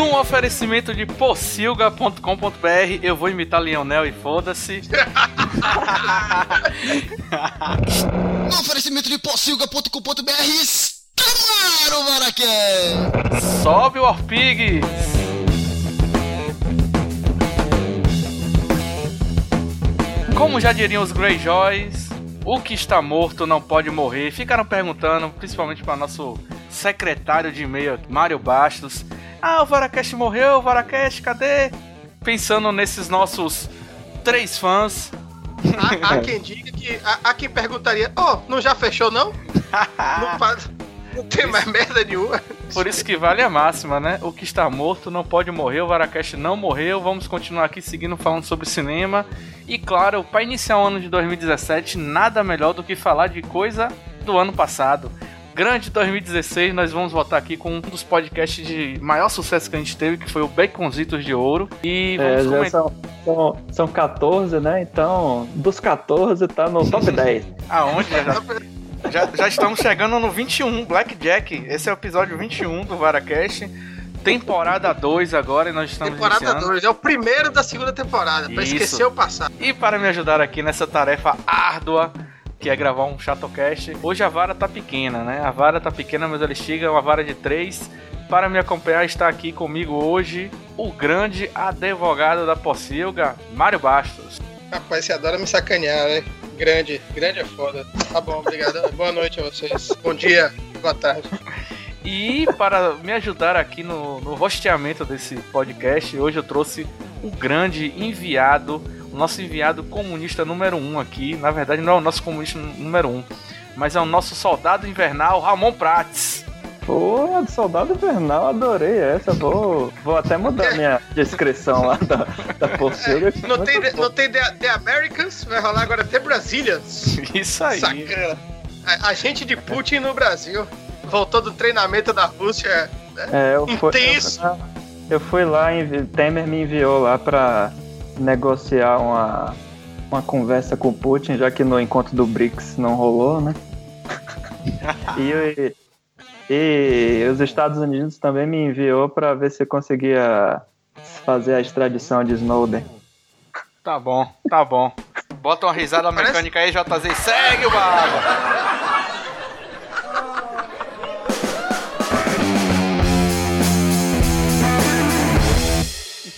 Num oferecimento de pocilga.com.br, eu vou imitar Lionel e foda-se. No oferecimento de pocilga.com.br, Tamaro Maraqué! Sobe o Orpig! Como já diriam os Greyjoys, o que está morto não pode morrer. Ficaram perguntando, principalmente para nosso secretário de e-mail, Mário Bastos. Ah, o Varacast morreu, o Varacast, cadê? Pensando nesses nossos três fãs. Há, há quem diga que. Há, há quem perguntaria: Oh, não já fechou não? não, pa- não tem mais merda nenhuma. Por isso que vale a máxima, né? O que está morto não pode morrer, o Varacast não morreu. Vamos continuar aqui seguindo falando sobre cinema. E claro, para iniciar o ano de 2017, nada melhor do que falar de coisa do ano passado. Grande 2016, nós vamos voltar aqui com um dos podcasts de maior sucesso que a gente teve, que foi o Baconzitos de Ouro. E É, vamos já comentar. são, são, são 14, né? Então, dos 14 tá no top 10. Aonde? Já, já, já estamos chegando no 21, Blackjack. Esse é o episódio 21 do Varacast. Temporada 2 agora e nós estamos Temporada iniciando. 2, é o primeiro da segunda temporada, pra Isso. esquecer o passado. E para me ajudar aqui nessa tarefa árdua, que é gravar um Chatocast, hoje a vara tá pequena, né? A vara tá pequena, mas ela estiga uma vara de 3. Para me acompanhar está aqui comigo hoje o grande advogado da Pocilga, Mário Bastos. Rapaz, você adora me sacanear, né? Grande, grande é foda. Tá bom, obrigado. Boa noite a vocês. Bom dia, boa tarde. E para me ajudar aqui no, no rosteamento desse podcast, hoje eu trouxe o grande enviado, nosso enviado comunista número 1 um aqui. Na verdade, não é o nosso comunista número 1, um, mas é o nosso soldado invernal, Ramon Prates. Pô, Soldado Invernal, adorei essa. Vou, vou até mudar minha descrição lá da, da Pocilga. Não tem, não tem the, the Americans, vai rolar agora até Brazilians. Isso aí. Sacana. A, a gente de Putin no Brasil. Voltou do treinamento da Rússia. É, eu fui, Intenso. eu, eu fui lá, Temer me enviou lá pra negociar uma, uma conversa com o Putin, já que no encontro do BRICS não rolou, né? e, e os Estados Unidos também me enviou pra ver se eu conseguia fazer a extradição de Snowden. Tá bom, tá bom. Bota uma risada mecânica aí, JZ. Segue o baba.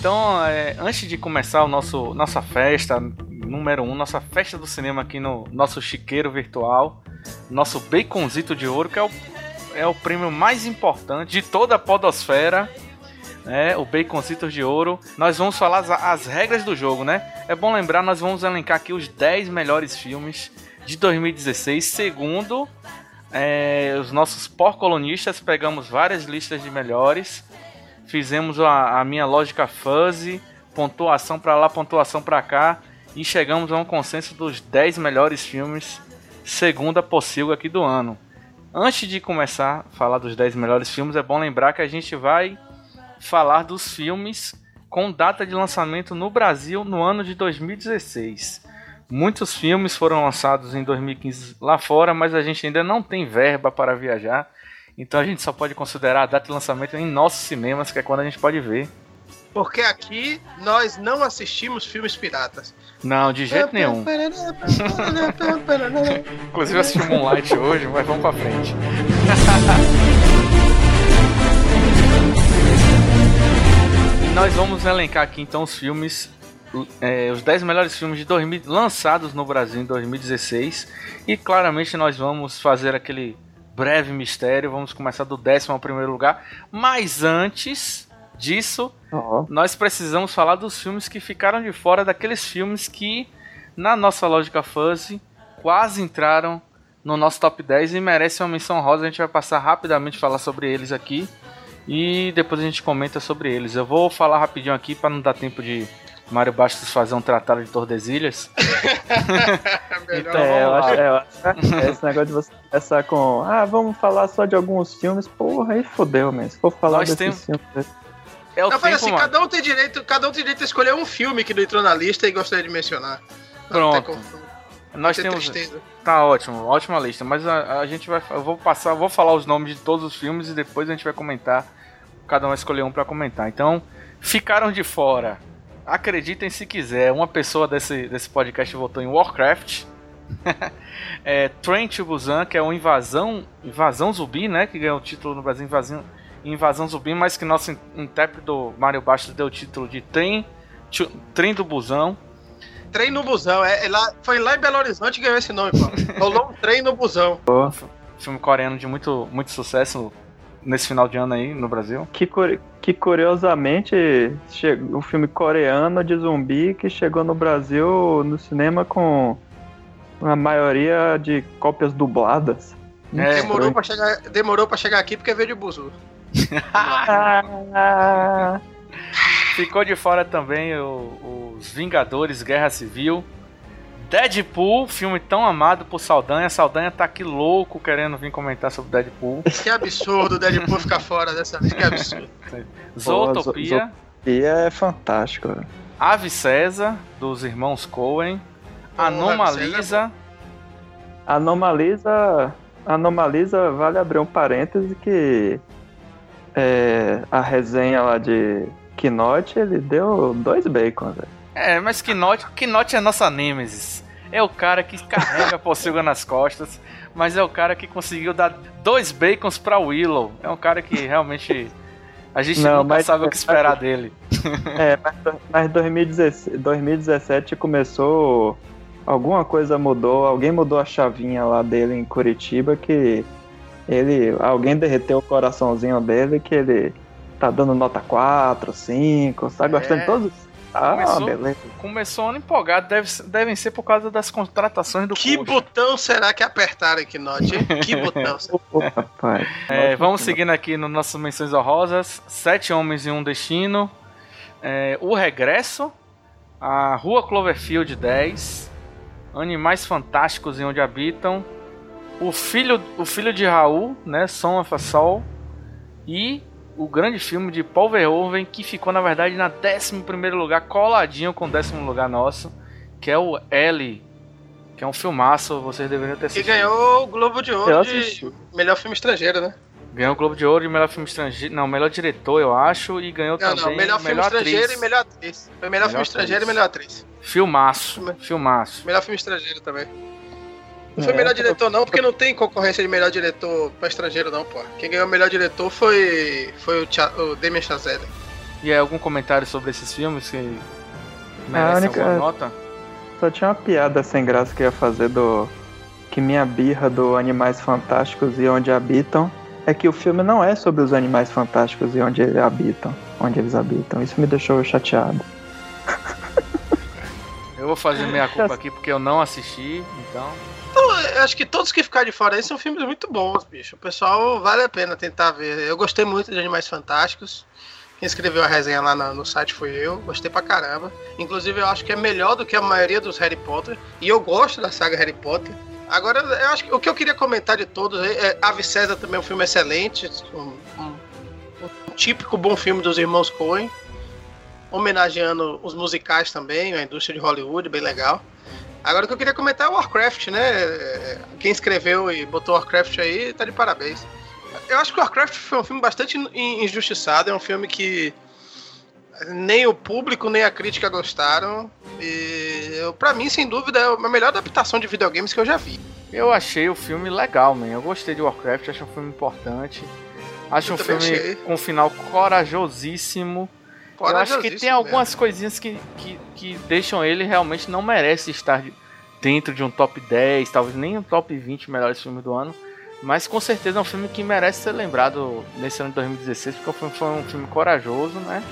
Então, é, antes de começar o nosso nossa festa número 1, um, nossa festa do cinema aqui no nosso chiqueiro virtual, nosso baconzito de ouro, que é o, é o prêmio mais importante de toda a podosfera, né? O baconzitos de ouro. Nós vamos falar as, as regras do jogo, né? É bom lembrar, nós vamos elencar aqui os 10 melhores filmes de 2016, segundo é, os nossos porcolonistas, pegamos várias listas de melhores, fizemos a, a minha lógica fuzzy, pontuação pra lá, pontuação pra cá, e chegamos a um consenso dos 10 melhores filmes, segundo a Pocilga aqui do ano. Antes de começar a falar dos 10 melhores filmes, é bom lembrar que a gente vai falar dos filmes com data de lançamento no Brasil no ano de 2016. Muitos filmes foram lançados em 2015 lá fora, mas a gente ainda não tem verba para viajar. Então a gente só pode considerar a data de lançamento em nossos cinemas, que é quando a gente pode ver. Porque aqui nós não assistimos filmes piratas. Não, de jeito nenhum. Inclusive eu assisti Moonlight hoje, mas vamos pra frente. Nós vamos elencar aqui então os filmes, é, os 10 melhores filmes de 2000, lançados no Brasil em 2016. E claramente nós vamos fazer aquele breve mistério. Vamos começar do décimo ao primeiro lugar. Mas antes disso, Ó, nós precisamos falar dos filmes que ficaram de fora daqueles filmes que, na nossa lógica fuzzy, quase entraram no nosso top 10 e merecem uma menção rosa. A gente vai passar rapidamente a falar sobre eles aqui e depois a gente comenta sobre eles. Eu vou falar rapidinho aqui para não dar tempo de Mário Bastos fazer um tratado de Tordesilhas. Então, é, eu acho, é, eu acho- é esse negócio de você começar com. Ah, vamos falar só de alguns filmes. Porra, aí fodeu, mesmo. Se for falar Nós desses temos- filmes. É o Não, tempo, assim, mano. cada um tem direito, cada um tem direito a escolher um filme que não entrou na lista e gostaria de mencionar. Pronto. Nós temos tristeza. Tá ótimo, ótima lista. Mas a, a gente vai. Eu vou passar, eu vou falar os nomes de todos os filmes e depois a gente vai comentar cada um vai escolher um para comentar. Então, ficaram de fora. Acreditem se quiser, uma pessoa desse, desse podcast votou em Warcraft. é, Train to Busan, que é uma invasão, invasão zumbi, né? Que ganhou o título no Brasil, invasão, invasão zumbi, mas que nosso intérprete do Mario Bastos deu o título de Trem, Trem do Busão. Trem no Busão, é, é, lá, foi lá em Belo Horizonte que ganhou esse nome, pô. Rolou um trem no Busão. Filme coreano de muito, muito sucesso nesse final de ano aí no Brasil. Que, que curiosamente, chegou, um filme coreano de zumbi que chegou no Brasil no cinema com a maioria de cópias dubladas. É, demorou, pra chegar, demorou pra chegar aqui porque veio de Buzu. Ficou de fora também o, os Vingadores Guerra Civil. Deadpool, filme tão amado por Saldanha. Saldanha tá aqui louco querendo vir comentar sobre Deadpool. Que absurdo o Deadpool ficar fora dessa vez, que absurdo. Zootopia. Zootopia é fantástico. Ave César, dos irmãos Coen. Anomalisa. Anomalisa. Anomalisa, vale abrir um parêntese que é, a resenha lá de Kinote, ele deu dois bacons, velho. É, mas Kinote, Kinote é nossa nêmesis. É o cara que carrega a pocilga nas costas, mas é o cara que conseguiu dar dois bacons pra Willow. É um cara que realmente a gente não, nunca mas, sabe o que esperar dele. É, mas, mas 2017, 2017 começou. Alguma coisa mudou, alguém mudou a chavinha lá dele em Curitiba que ele. Alguém derreteu o coraçãozinho dele que ele tá dando nota 4, 5, tá gostando é. de todos ah, começou, beleza. Começou ano empolgado, deve, devem ser por causa das contratações do Que coxa. botão será que apertaram aqui, Note? Que botão será? é, vamos seguindo aqui nas nossas menções honrosas: Sete Homens e um Destino, é, O Regresso, A Rua Cloverfield 10, Animais Fantásticos e Onde Habitam, O Filho, o filho de Raul, né, Son of a Soul, e o grande filme de Paul Verhoeven, que ficou na verdade na 11 lugar, coladinho com o décimo lugar nosso, que é o L, que é um filmaço, vocês deveriam ter assistido. E ganhou o Globo de Ouro de melhor filme estrangeiro, né? Ganhou o Globo de Ouro de melhor filme estrangeiro, não, melhor diretor, eu acho, e ganhou não, também não, melhor filme melhor estrangeiro atriz. e melhor atriz. Foi melhor, melhor filme atriz. estrangeiro e melhor atriz. Filmaço, filmaço. Melhor filme estrangeiro também. Não foi é, melhor diretor, não, porque não tem concorrência de melhor diretor pra estrangeiro, não, pô. Quem ganhou o melhor diretor foi, foi o, Tia, o Damien Chazelle. E aí, algum comentário sobre esses filmes que merecem única... alguma nota? Só tinha uma piada sem graça que ia fazer do. Que minha birra do Animais Fantásticos e Onde Habitam é que o filme não é sobre os animais fantásticos e onde eles habitam. Onde eles habitam. Isso me deixou chateado. Eu vou fazer minha culpa aqui porque eu não assisti, então. Então, acho que todos que ficaram de fora aí são filmes muito bons, bicho. O pessoal vale a pena tentar ver. Eu gostei muito de Animais Fantásticos. Quem escreveu a resenha lá no, no, site foi eu. Gostei pra caramba. Inclusive, eu acho que é melhor do que a maioria dos Harry Potter. E eu gosto da saga Harry Potter. Agora, eu acho que o que eu queria comentar de todos é, é Ave César também é um filme excelente. Um, um, um típico bom filme dos irmãos Coen. Homenageando os musicais também, a indústria de Hollywood, bem legal. Agora o que eu queria comentar é o Warcraft, né? Quem escreveu e botou Warcraft aí tá de parabéns. Eu acho que o Warcraft foi um filme bastante injustiçado, é um filme que nem o público nem a crítica gostaram. E para mim, sem dúvida, é a melhor adaptação de videogames que eu já vi. Eu achei o filme legal, man. Eu gostei de Warcraft, acho um filme importante. Acho eu um filme achei. com um final corajosíssimo eu acho que tem algumas mesmo. coisinhas que, que, que deixam ele realmente não merece estar dentro de um top 10, talvez nem um top 20 melhores filmes do ano. Mas com certeza é um filme que merece ser lembrado nesse ano de 2016, porque foi, foi um filme corajoso, né?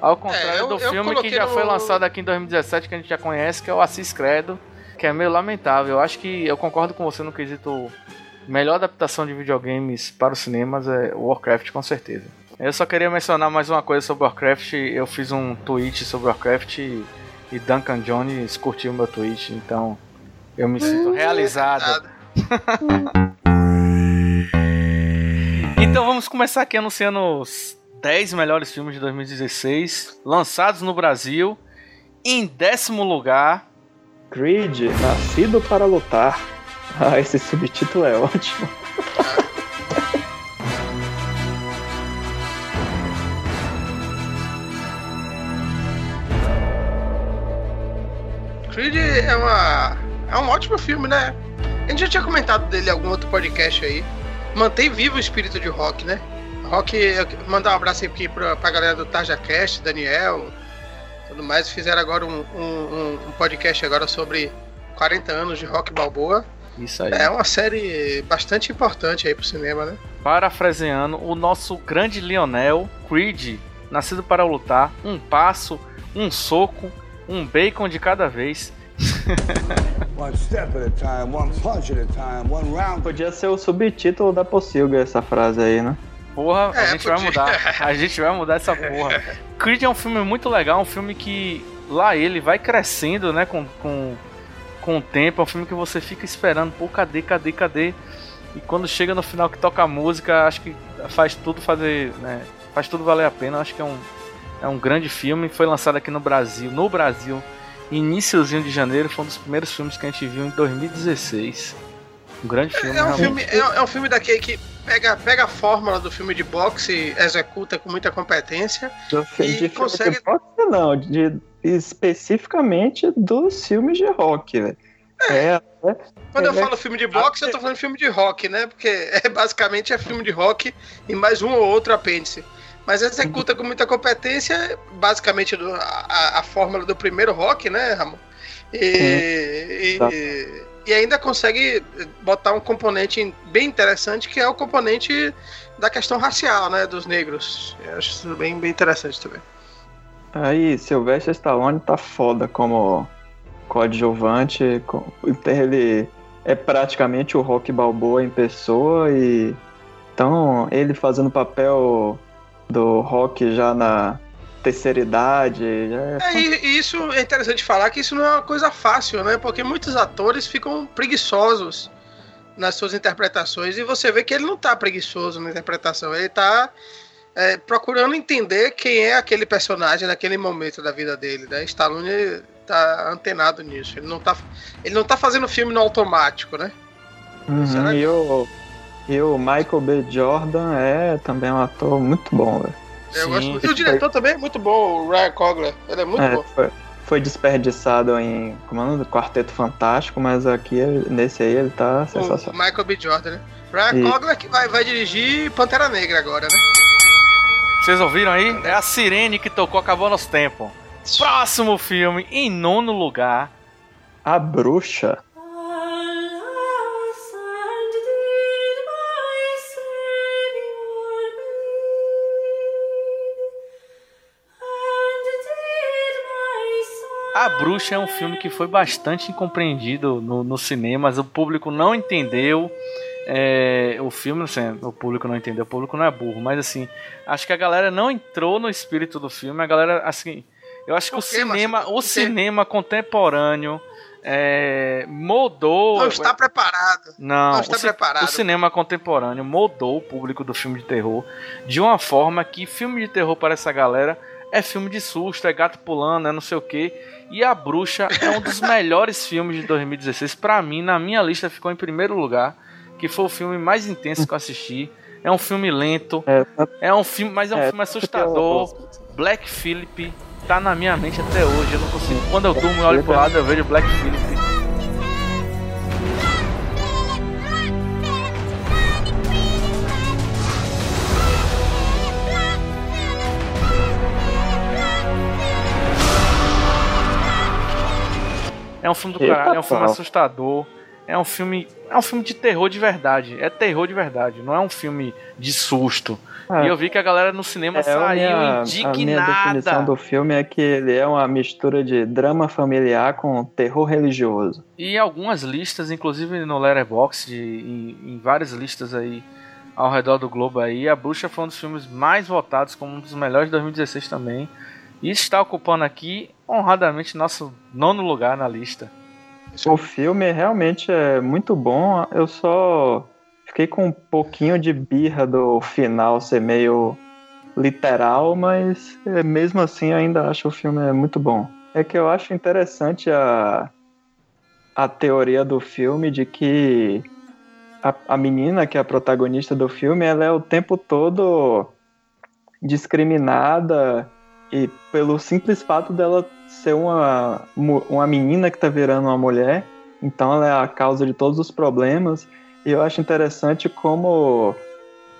Ao contrário é, eu, do filme que já no... foi lançado aqui em 2017, que a gente já conhece, que é o Assis Credo, que é meio lamentável. Eu acho que eu concordo com você no quesito melhor adaptação de videogames para os cinemas é Warcraft, com certeza. Eu só queria mencionar mais uma coisa sobre Warcraft. Eu fiz um tweet sobre Warcraft e, e Duncan Jones curtiu o meu tweet, então eu me sinto hum, realizado. então vamos começar aqui anunciando os 10 melhores filmes de 2016 lançados no Brasil. Em décimo lugar, Creed, Nascido para Lutar. Ah, esse subtítulo é ótimo. Creed é, uma, é um ótimo filme, né? A gente já tinha comentado dele em algum outro podcast aí. Mantém vivo o espírito de rock, né? Rock, mandar um abraço aqui pra, pra galera do Tarja Cast, Daniel, tudo mais. Fizeram agora um, um, um podcast agora sobre 40 anos de rock balboa. Isso aí. É uma série bastante importante aí pro cinema, né? Parafraseando, o nosso grande Lionel, Creed, nascido para lutar, um passo, um soco, um bacon de cada vez. One step at a time, one punch at a time, one round. Podia ser o subtítulo da Pocilga essa frase aí, né? Porra, a É, gente vai podia. mudar. A gente vai mudar essa porra. Creed é um filme muito legal, um filme que lá ele vai crescendo, né, com, com, com o tempo. É um filme que você fica esperando, pô, cadê, cadê, cadê? E quando chega no final que toca a música, acho que faz tudo fazer, né, faz tudo valer a pena. Acho que é um, é um grande filme. Foi lançado aqui no Brasil, no Brasil, iníciozinho de janeiro. Foi um dos primeiros filmes que a gente viu em 2016. Um grande filme, É um realmente. filme, é, é um filme daquele que pega, pega a fórmula do filme de boxe e executa com muita competência. Do E de consegue- de boxe, não, de, especificamente dos filmes de rock, velho. É, Quando eu É, falo filme de boxe, eu tô falando filme de rock, né? Porque é, basicamente é filme de rock e mais um ou outro apêndice. Mas executa com muita competência, basicamente do- a, a fórmula do primeiro rock, né, Ramon? E, e, e ainda consegue botar um componente bem interessante, que é o componente da questão racial, né, dos negros. Eu acho isso bem, bem interessante também. Aí, Sylvester Stallone tá foda como coadjuvante. com- Ele é praticamente o Rock Balboa em pessoa e então ele fazendo papel do Rock já na terceira idade. Já é É, e, e isso é interessante falar que isso não é uma coisa fácil, né? Porque muitos atores ficam preguiçosos nas suas interpretações e você vê que ele não tá preguiçoso na interpretação, ele tá é, procurando entender quem é aquele personagem naquele momento da vida dele, né? Stallone tá antenado nisso, ele não tá, ele não tá fazendo filme no automático, né? Uhum, Será que- e, o, e o Michael B. Jordan é também um ator muito bom, velho. Eu Sim. gosto muito. E o diretor também é muito bom, o Ryan Coogler, ele é muito É, bom. foi, foi desperdiçado em como é o nome? Quarteto Fantástico, mas aqui nesse aí ele tá O sensacional. Michael B. Jordan, né? Ryan E- Coogler que vai, vai dirigir Pantera Negra agora, né? Vocês ouviram aí? É a sirene que tocou, acabou nosso tempo. Próximo filme, em nono lugar. A bruxa. A Bruxa é um filme que foi bastante incompreendido no, no cinema, mas o público não entendeu. é, o filme, assim, o público não entendeu, o público não é burro, mas assim, acho que a galera não entrou no espírito do filme, a galera, assim, eu acho que o quê, cinema, Marcelo? o cinema contemporâneo é, moldou. Não está preparado. Não, Não está o, preparado. o cinema contemporâneo moldou o público do filme de terror de uma forma que filme de terror para essa galera é filme de susto, é gato pulando, é não sei o que. E A Bruxa é um dos melhores filmes de 2016. Pra mim, na minha lista, ficou em primeiro lugar. Que foi o filme mais intenso que eu assisti. É um filme lento, É, é um filme, mas é um É, filme assustador. Black Phillip tá na minha mente até hoje. Eu não consigo. Quando eu durmo e olho pro lado, eu vejo Black Phillip. É um filme do caralho, é um filme assustador. É um filme. É um filme de terror de verdade. É terror de verdade, não é um filme de susto. É. E eu vi que a galera no cinema É, a saiu minha, a indignada. minha definição do filme é que ele é uma mistura de drama familiar com terror religioso. E algumas listas, inclusive no Letterboxd, em, em várias listas aí ao redor do globo aí, A Bruxa foi um dos filmes mais votados como um dos melhores de 2016 também. E está ocupando aqui honradamente nosso nono lugar na lista. O filme realmente é muito bom, eu só fiquei com um pouquinho de birra do final ser meio literal, mas é, mesmo assim ainda acho o filme muito bom. É que eu acho interessante a, a teoria do filme de que a, a menina que é a protagonista do filme, ela é o tempo todo discriminada e pelo simples fato dela ser uma, uma menina que tá virando uma mulher, então ela é a causa de todos os problemas. E eu acho interessante como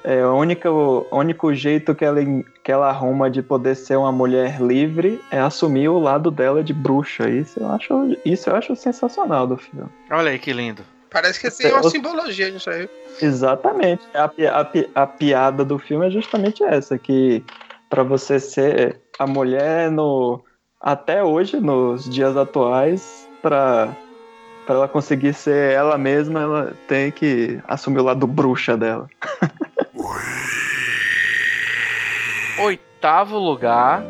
é, o único, o único jeito que ela, que ela arruma de poder ser uma mulher livre é assumir o lado dela de bruxa. Isso eu acho, isso eu acho sensacional do filme. Olha aí que lindo. Parece que tem uma Eu- simbologia nisso aí. Exatamente. A, a, a piada do filme é justamente essa, que para você ser a mulher no até hoje, nos dias atuais, para para ela conseguir ser ela mesma, ela tem que assumir o lado bruxa dela. Oitavo lugar.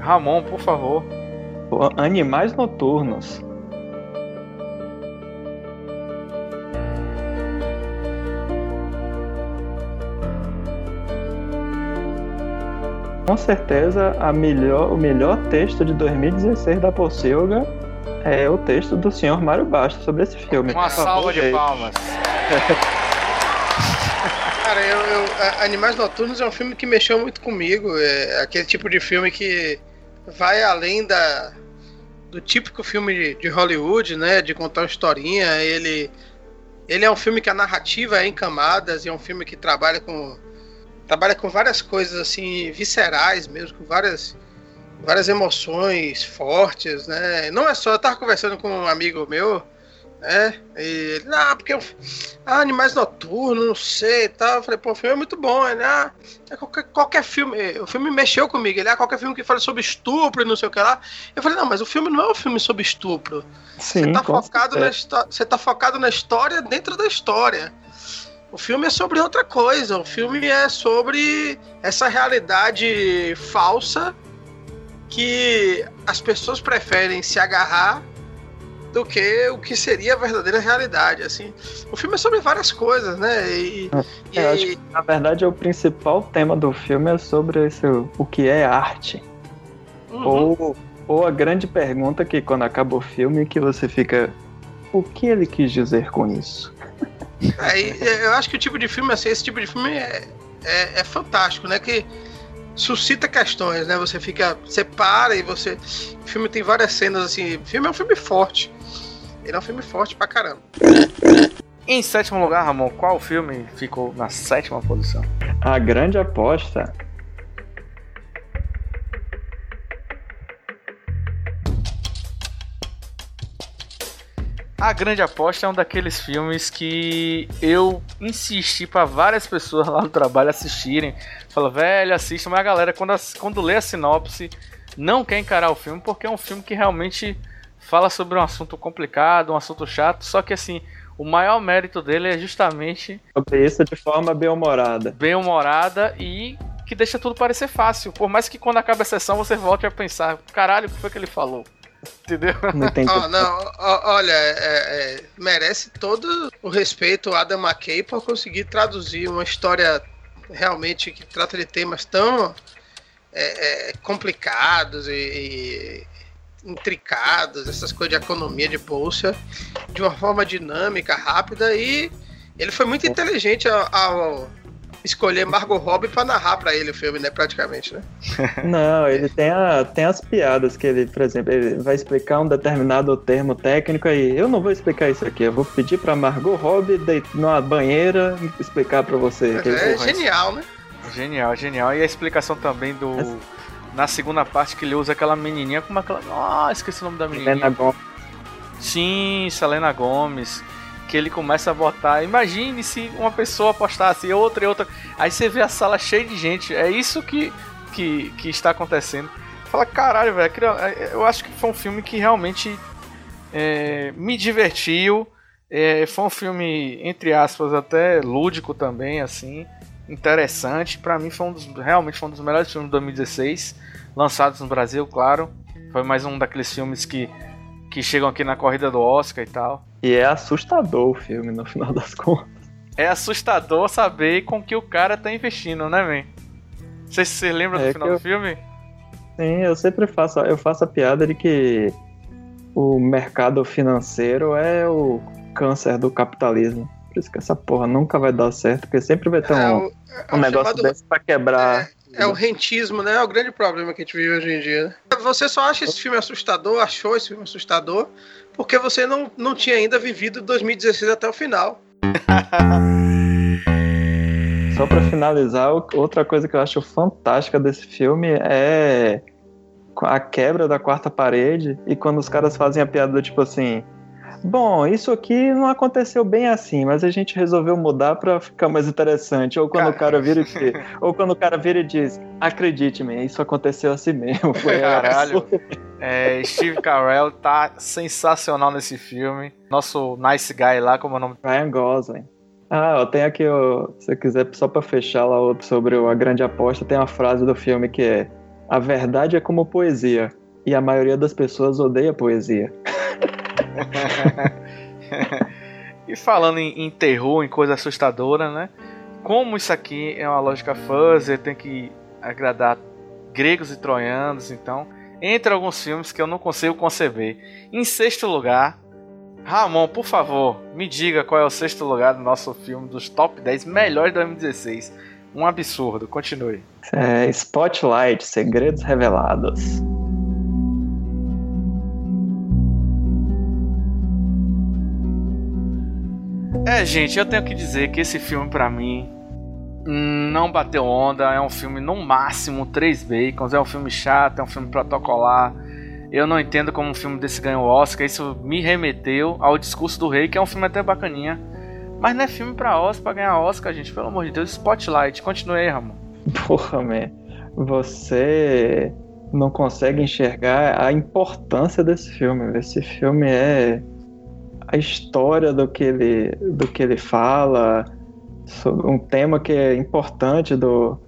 Ramon, por favor. Animais noturnos. Com certeza, a melhor, o melhor texto de 2016 da Pocilga é o texto do senhor Mário Bastos sobre esse filme. Uma salva de gente. palmas. Cara, eu, eu- Animais Noturnos é um filme que mexeu muito comigo. É aquele tipo de filme que vai além da, do típico filme de, de Hollywood, né? De contar uma historinha. Ele, ele é um filme que a narrativa é em camadas e é um filme que trabalha com trabalha com várias coisas assim viscerais mesmo, com várias várias emoções fortes, né? Não é só, eu tava conversando com um amigo meu, né? E ele, ah, porque eu, ah, Animais Noturnos, não sei e tal. Eu falei, pô, o filme é muito bom. Ele, ah, é qualquer, qualquer filme. O filme mexeu comigo. Ele, ah, qualquer filme que fale sobre estupro e não sei o que lá. Eu falei, não, mas o filme não é um filme sobre estupro. Sim, Você tá, focado na você tá focado na história dentro da história. O filme é sobre outra coisa. O filme é sobre essa realidade falsa que as pessoas preferem se agarrar do que o que seria a verdadeira realidade. Assim, o filme é sobre várias coisas, né? E, e- Eu acho que, na verdade, o principal tema do filme é sobre esse, o que é arte. Uhum. Ou, ou a grande pergunta que quando acaba o filme que você fica. O que ele quis dizer com isso? Aí, eu acho que o tipo de filme, assim, esse tipo de filme é, é, é fantástico, né? Que suscita questões, né? Você fica. Você para e você. O filme tem várias cenas assim. O filme é um filme forte. Ele é um filme forte pra caramba. Em sétimo lugar, Ramon, qual filme ficou na sétima posição? A grande aposta. A Grande Aposta é um daqueles filmes que eu insisti pra várias pessoas lá no trabalho assistirem. Fala, velho, assista, mas a galera, quando, quando lê a sinopse, não quer encarar o filme porque é um filme que realmente fala sobre um assunto complicado, um assunto chato. Só que assim, o maior mérito dele é justamente Sobre isso de forma bem-humorada. bem-humorada e que deixa tudo parecer fácil. Por mais que quando acaba a sessão você volte a pensar, caralho, o que foi que ele falou? Entendeu? Não. Ó, não, ó, olha, é- é, merece todo o respeito o Adam McKay por conseguir traduzir uma história realmente que trata de temas tão é, é, complicados e, e intricados, essas coisas de economia de bolsa, de uma forma dinâmica, rápida e ele foi muito inteligente ao, ao escolher Margot Robbie para narrar para ele o filme, né, praticamente, né? Não, ele tem, a, tem as piadas que ele, por exemplo, ele vai explicar um determinado termo técnico aí. Eu não vou explicar isso aqui, eu vou pedir pra Margot Robbie deitar numa banheira explicar pra você. Que ele- É porra, genial, né? Genial, genial. E a explicação também do. Na segunda parte que ele usa aquela menininha, como aquela. Ah, esqueci o nome da menininha. Helena Gomes. Sim, Selena Gomes. Que ele começa a botar. Imagine se uma pessoa apostasse, outra e outra. Aí você vê a sala cheia de gente. É isso que, que, que está acontecendo. Fala, caralho, velho. aquilo- é, Eu acho que foi um filme que realmente é, me divertiu. É, foi um filme, entre aspas, até lúdico também, assim. Interessante. Pra mim foi um dos, realmente foi um dos melhores filmes de 2016. Lançados no Brasil, claro. Foi mais um daqueles filmes que, que chegam aqui na corrida do Oscar e tal. E é assustador o filme, no final das contas. É assustador saber com que o cara tá investindo, né, man? Não sei se você lembra É do final que do filme. Sim, eu sempre faço, eu faço a piada de que o mercado financeiro é o câncer do capitalismo. Por isso que essa porra nunca vai dar certo, porque sempre vai ter É um, o- é um negócio chamado- desse pra quebrar. É o rentismo, né? É o grande problema que a gente vive hoje em dia. né? Você só acha esse filme assustador, achou esse filme assustador, porque você não, não tinha ainda vivido 2016 até o final. Só pra finalizar, outra coisa que eu acho fantástica desse filme é a quebra da quarta parede e quando os caras fazem a piada tipo assim. Bom, isso aqui não aconteceu bem assim, mas a gente resolveu mudar pra ficar mais interessante. Ou quando o cara vira e diz, ou quando o cara vira e diz, acredite-me, isso aconteceu assim mesmo. Foi Caralho. É, Steve Carell tá sensacional nesse filme. Nosso nice guy lá, como é o nome? Ryan Gosling. Ah, eu tenho aqui, ó, se você quiser, só pra fechar lá sobre a grande aposta, tem uma frase do filme que é: A verdade é como poesia, e a maioria das pessoas odeia poesia. E falando em, em terror, em coisa assustadora, né? Como isso aqui é uma lógica fuzzy, tem que agradar gregos e troianos, então entre alguns filmes que eu não consigo conceber. Em sexto lugar, Ramon, por favor, me diga qual é o sexto lugar do nosso filme dos top 10 melhores de 2016. Um absurdo, continue. É, Spotlight, Segredos Revelados. É, gente, eu tenho que dizer que esse filme pra mim não bateu onda, é um filme no máximo 3 bacons, é um filme chato, é um filme protocolar. Eu não entendo como um filme desse ganhou o Oscar, isso me remeteu ao Discurso do Rei, que é um filme até bacaninha. Mas não é filme pra Oscar, pra ganhar Oscar, gente, pelo amor de Deus. Spotlight, continue aí, Ramon. Porra, man. Você não consegue enxergar a importância desse filme. Esse filme é a história do que ele, do que ele fala, sobre um tema que é importante do,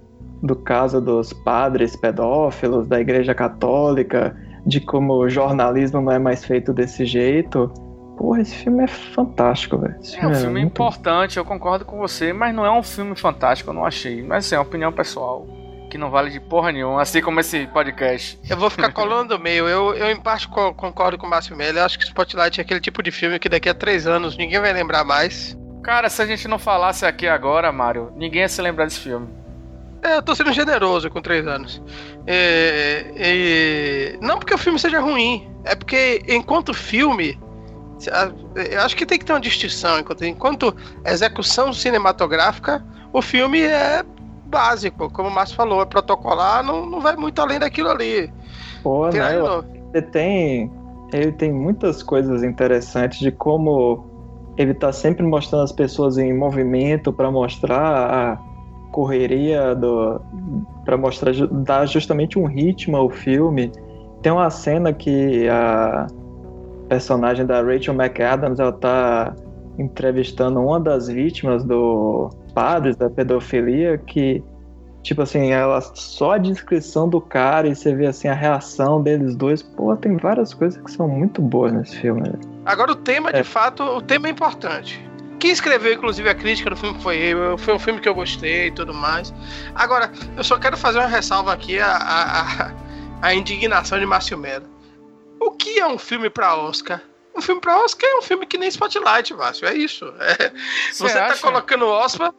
do caso dos padres pedófilos da Igreja Católica, de como o jornalismo não é mais feito desse jeito. Porra, esse filme é fantástico, velho. É um filme muito importante, eu concordo com você, mas não é um filme fantástico, eu não achei. Mas assim, é uma opinião pessoal, que não vale de porra nenhuma, assim como esse podcast. Eu vou ficar colando no meio. Eu, eu em parte co- concordo com o Márcio Mello. Eu acho que Spotlight é aquele tipo de filme que daqui a três anos ninguém vai lembrar mais. Cara, se a gente não falasse aqui agora, Mário, ninguém ia se lembrar desse filme. É, eu tô sendo generoso com três anos. É, é, não porque o filme seja ruim, é porque enquanto filme, eu acho que tem que ter uma distinção. Enquanto, enquanto execução cinematográfica, o filme é básico, como o Márcio falou, é protocolar, não, não vai muito além daquilo ali. Pô, Tem né? nada de Eu ele tem ele tem muitas coisas interessantes de como ele tá sempre mostrando as pessoas em movimento para mostrar a correria do para mostrar dar justamente um ritmo ao filme. Tem uma cena que a personagem da Rachel McAdams ela tá entrevistando uma das vítimas do padres da pedofilia que Tipo assim, ela só a descrição do cara e você vê assim a reação deles dois. Pô, tem várias coisas que são muito boas nesse filme. né? Agora o tema, de É. fato, o tema é importante. Quem escreveu, inclusive, a crítica do filme foi eu. Foi um filme que eu gostei e tudo mais. Agora, eu só quero fazer uma ressalva aqui à, à, à- à indignação de Márcio Mello. O que é um filme pra Oscar? Um filme pra Oscar é um filme que nem Spotlight, Márcio. É isso. É, você tá acha? colocando Oscar.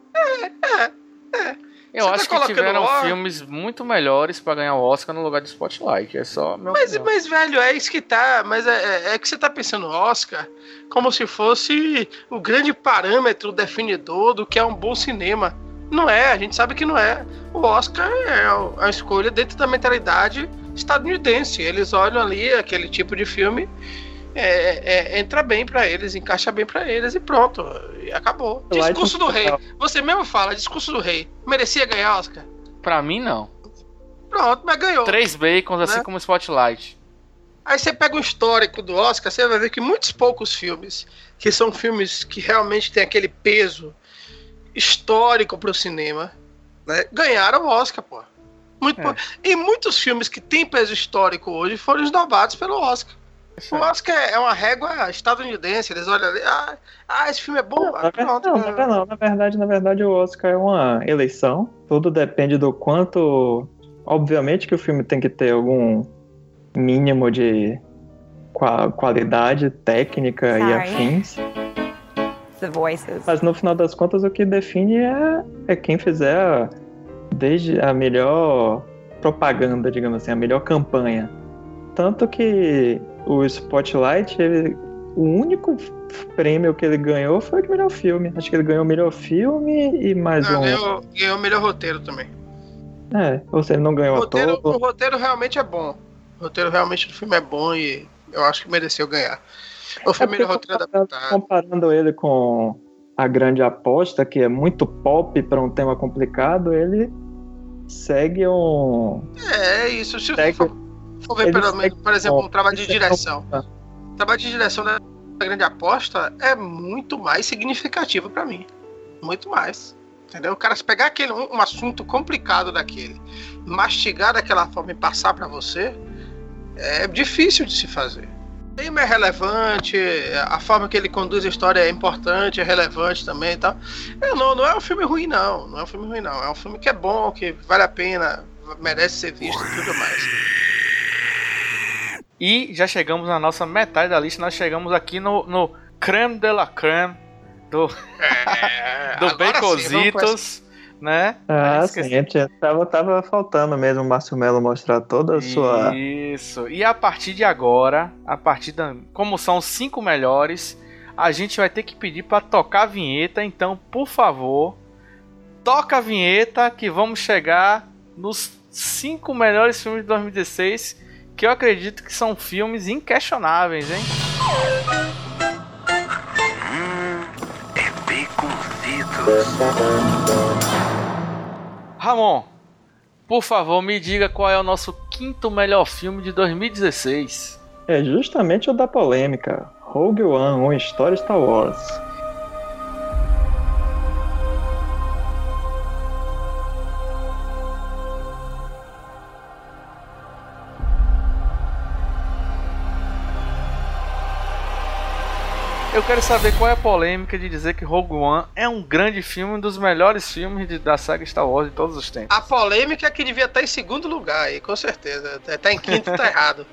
Eu Você tá acho que colocando tiveram Oscar? filmes muito melhores pra ganhar o Oscar no lugar de Spotlight. É só meu Mas, mas, velho, é isso que tá. Mas é, é- é que você tá pensando Oscar como se fosse o grande parâmetro definidor do que é um bom cinema. Não é, a gente sabe que não é. O Oscar é a escolha dentro da mentalidade estadunidense. Eles olham ali aquele tipo de filme, é, é, entra bem pra eles, encaixa bem pra eles e pronto. E acabou. Discurso do rei. Você mesmo fala, discurso do rei. Merecia ganhar Oscar? Pra mim, não. Pronto, mas ganhou. Três bacons, assim Né? como Spotlight. Aí você pega o histórico do Oscar, você vai ver que muitos poucos filmes, que são filmes que realmente têm aquele peso histórico pro cinema, né, ganharam o Oscar, pô. Muito É. E muitos filmes que têm peso histórico hoje foram esnobados pelo Oscar. O Oscar é uma régua estadunidense, eles olham ali, ah, ah, esse filme é bom, Na ah, pronto. não, na ver- não, na verdade, na verdade, o Oscar é uma eleição. Tudo depende do quanto. Obviamente que o filme tem que ter algum mínimo de qua- qualidade técnica e Sorry. afins. The voices. Mas no final das contas, o que define é, é quem fizer a desde a melhor propaganda, digamos assim, a melhor campanha. Tanto que o Spotlight, ele- o único prêmio que ele ganhou foi o de melhor filme. Acho que ele ganhou o melhor filme e mais Não, um. ganhou, ganhou o melhor roteiro também. É, ou seja, ele não O ganhou roteiro, ator. o roteiro realmente é bom. O roteiro realmente do filme é bom e eu acho que mereceu ganhar. O É filme melhor porque roteiro comparando, adaptado. comparando ele com A Grande Aposta, que é muito pop para um tema complicado, ele segue um. É isso. Se Segue- for, for ver, pelo menos, por exemplo, um trabalho de direção. O trabalho de direção da Grande Aposta é muito mais significativo pra mim. Muito mais. Entendeu? O cara se pegar aquele, um, um assunto complicado daquele, mastigar daquela forma e passar pra você, é difícil de se fazer. O tema é relevante, a forma que ele conduz a história é importante, é relevante também e tal. É, não, não é um filme ruim, não. Não é um filme ruim, não. É um filme que é bom, que vale a pena, merece ser visto e tudo mais. E já chegamos na nossa metade da lista. Nós chegamos aqui no, no creme de la creme do, É, do Bacositos, né? Ah, Aí sim, esqueci- a gente tava, tava faltando mesmo o Márcio Melo mostrar toda a sua. Isso. E a partir de agora, a partir da, como são os cinco melhores, a gente vai ter que pedir para tocar a vinheta. Então, por favor, toca a vinheta que vamos chegar nos cinco melhores filmes de 2016, que eu acredito que são filmes inquestionáveis, hein? Ramon, por favor, me diga qual é o nosso quinto melhor filme de 2016. É justamente o da polêmica. Rogue One, uma história Star Wars. Eu quero saber qual é a polêmica de dizer que Rogue One é um grande filme, um dos melhores filmes de- da saga Star Wars de todos os tempos. A polêmica é que devia estar em segundo lugar aí, com certeza. Tá em quinto, tá errado.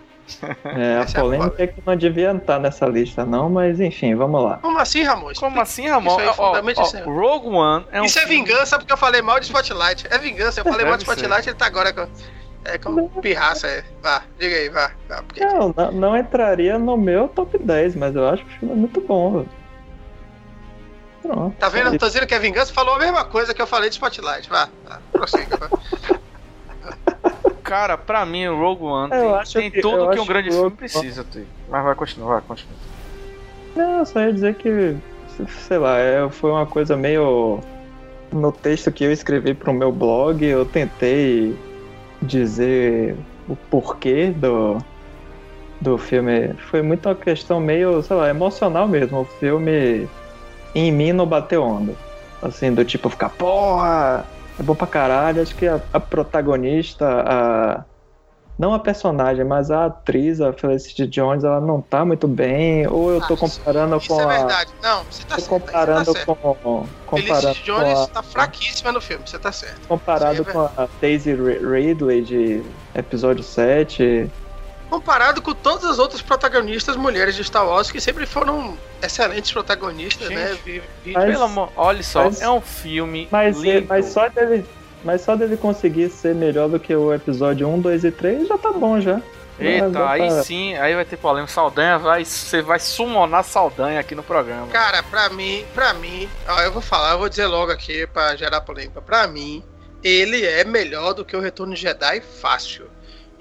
É, a Essa é a polêmica é que não devia estar nessa lista, não, mas enfim, vamos lá. Como assim, Ramon? Como assim, Ramon? Isso aí é Ó, ó, assim. Rogue One é um Isso é filme- vingança porque eu falei mal de Spotlight. É vingança, eu falei mal de. Spotlight, ele tá agora com. É como pirraça, é. Vá, diga aí, vá. vá porque... Não, não, não entraria no meu top 10, mas eu acho que o filme é muito bom. velho. Pronto. Tá vendo? tô dizendo que é vingança, falou a mesma coisa que eu falei de Spotlight. Vá, vá prossiga. vá. Cara, pra mim, o Rogue One Eu tem, tem que- tudo que um grande que filme precisa ter. Mas vai continuar, vai continuar. Não, eu só ia dizer que, sei lá, é, foi uma coisa meio. No texto que eu escrevi pro meu blog, eu tentei dizer o porquê do, do filme. Foi muito uma questão meio, sei lá, emocional mesmo. O filme em mim não bateu onda. Assim, do tipo ficar, porra, é bom pra caralho. Acho que a, a protagonista, a. Não a personagem, mas a atriz, a Felicity Jones, ela não tá muito bem. Ou eu tô Ah, comparando Isso com é a. verdade. Não, você tá Tô certo. comparando você tá certo. com. Comparando Felicity com Jones a, tá fraquíssima no filme, você tá certo. comparado Isso é com a Daisy Ri- Ridley de episódio 7. Comparado com todas as outras protagonistas mulheres de Star Wars, que sempre foram excelentes protagonistas, Gente, né? Vi- vi- mas- Pelo amor, olha só, mas- é um filme Mas, lindo. mas, só dele, mas só dele conseguir ser melhor do que o episódio 1, 2 e 3 já tá bom já. Eita, Já- aí tá- sim, aí vai ter polêmica. Saldanha vai. Você vai summonar Saldanha aqui no programa. Cara, pra mim, pra mim, ó, eu vou falar, eu vou dizer logo aqui pra gerar polêmica. Pra mim, ele é melhor do que o Retorno de Jedi fácil.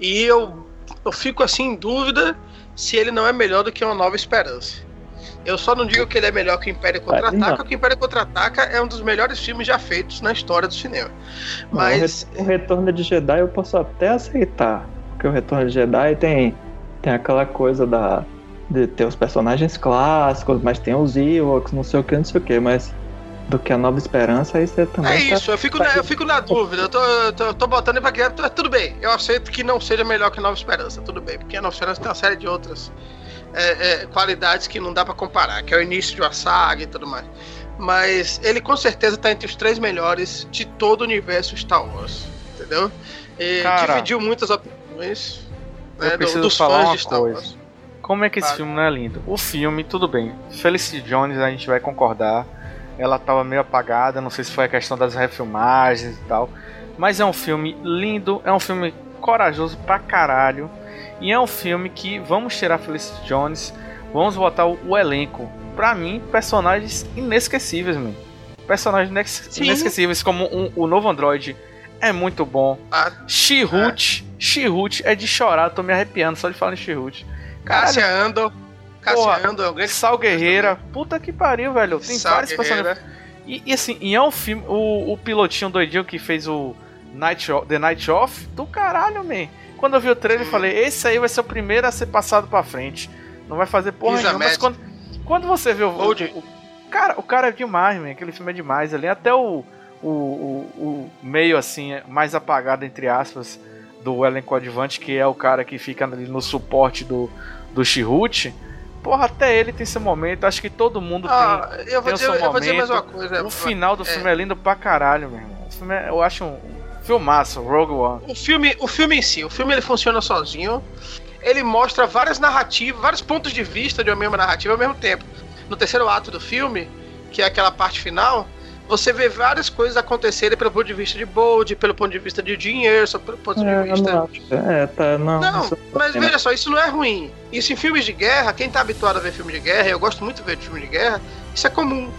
E eu, eu fico assim em dúvida se ele não é melhor do que uma Nova Esperança. Eu só não digo que ele é melhor que o Império Contra-Ataca, não. porque o Império Contra-Ataca é um dos melhores filmes já feitos na história do cinema. Mas o, Re- o Retorno de Jedi eu posso até aceitar. Porque o Retorno de Jedi tem, tem aquela coisa da, de ter os personagens clássicos, mas tem os Ewoks, não sei o que, não sei o que, mas do que a Nova Esperança, aí você também É tá- isso, eu fico, na, eu fico na dúvida. Eu tô, eu tô, eu tô botando pra criar. Tudo bem, eu aceito que não seja melhor que Nova Esperança, tudo bem, porque a Nova Esperança tem uma série de outras é, é, qualidades que não dá pra comparar, que é o início de uma saga e tudo mais. Mas ele com certeza tá entre os três melhores de todo o universo Star Wars, entendeu? E Cara, dividiu muitas opiniões eu né, do- preciso dos falar fãs de Star coisa. Wars. Como é que esse Vale. filme não é lindo? O filme, tudo bem. Felicity Jones, a gente vai concordar. Ela tava meio apagada, não sei se foi a questão das refilmagens e tal. Mas é um filme lindo, é um filme corajoso pra caralho. E é um filme que vamos tirar Felicity Jones, vamos botar o, o elenco. Pra mim, personagens inesquecíveis, mano. Personagens Sim. inesquecíveis, como um- o novo Android é muito bom. Ah, She-Hulk, She-Hulk é de chorar, tô me arrepiando só de falar em She-Hulk. Cássia Ando. Cássia Porra, Ando é um grande Sal Guerreira, puta que pariu, velho. Tem Sal vários Guerreira. personagens. E, e assim, e é um filme. O, o pilotinho doidinho que fez o Night O- The Night Off, do caralho, man. Quando eu vi o trailer, eu falei: esse aí vai ser o primeiro a ser passado pra frente. Não vai fazer porra nenhuma. Mas quando, quando você vê o, o, o- Cara, o cara é demais, man. Aquele filme é demais. Ali até o, o, o, o meio assim, mais apagado, entre aspas, do elenco advante, que é o cara que fica ali no suporte do, do Chihut. Porra, até ele tem seu momento. Acho que todo mundo Ah, eu vou, tem dizer, seu eu vou dizer mais uma coisa. tem. O final do é. filme é lindo pra caralho, meu irmão. O filme é- eu acho um filmaço, Rogue One. O filme, o filme em si, o filme ele funciona sozinho. Ele mostra várias narrativas, vários pontos de vista de uma mesma narrativa ao mesmo tempo. No terceiro ato do filme, que é aquela parte final, você vê várias coisas acontecerem pelo ponto de vista de Bold, pelo ponto de vista de dinheiro, só pelo ponto de É, vista. não acho. É, tá, não. Não, isso- mas veja só, isso não é ruim. Isso em filmes de guerra, quem tá habituado a ver filme de guerra, eu gosto muito de ver filme de guerra, isso é comum.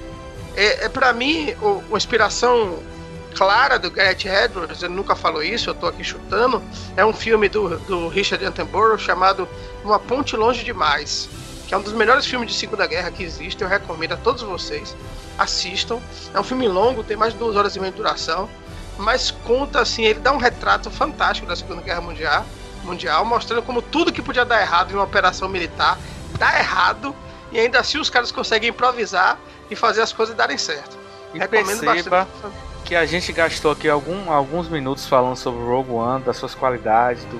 É, é para mim, o- uma inspiração clara do Gareth Edwards, ele nunca falou isso, eu tô aqui chutando, é um filme do, do Richard Attenborough chamado Uma Ponte Longe Demais, que é um dos melhores filmes de Segunda Guerra que existe, eu recomendo a todos vocês, assistam. É um filme longo, tem mais de duas horas e meia de duração, mas conta assim, ele dá um retrato fantástico da Segunda Guerra Mundial, mundial mostrando como tudo que podia dar errado em uma operação militar dá errado e ainda assim os caras conseguem improvisar e fazer as coisas darem certo. E Recomendo perceba bastante. Que a gente gastou aqui algum, alguns minutos falando sobre o Rogue One, das suas qualidades, do...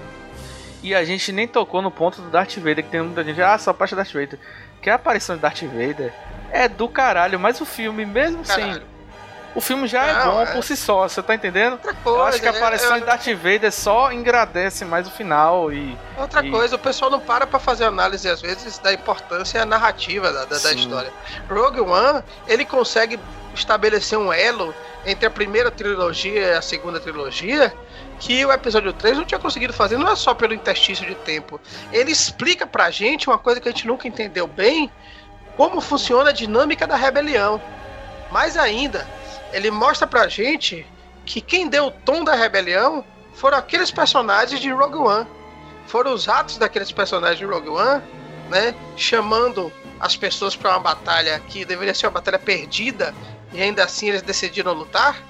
e a gente nem tocou no ponto do Darth Vader, que tem muita gente, ah, só parte do Darth Vader. Que a aparição de Darth Vader é do caralho, mas o filme, mesmo sem. Caralho. O filme já é Não, bom é- por si só, você tá entendendo? Outra coisa, Eu acho que a né? aparição Eu- de Darth Vader só engrandece mais o final e. Outra E- coisa, o pessoal não para pra fazer análise às vezes da importância narrativa da, da, da Sim. história. Rogue One, ele consegue estabelecer um elo entre a primeira trilogia e a segunda trilogia que o episódio 3 não tinha conseguido fazer, não é só pelo interstício de tempo. Ele explica pra gente uma coisa que a gente nunca entendeu bem, como funciona a dinâmica da rebelião. Mais ainda, ele mostra pra gente que quem deu o tom da rebelião foram aqueles personagens de Rogue One foram os atos daqueles personagens de Rogue One, né? Chamando as pessoas para uma batalha que deveria ser uma batalha perdida e ainda assim eles decidiram lutar.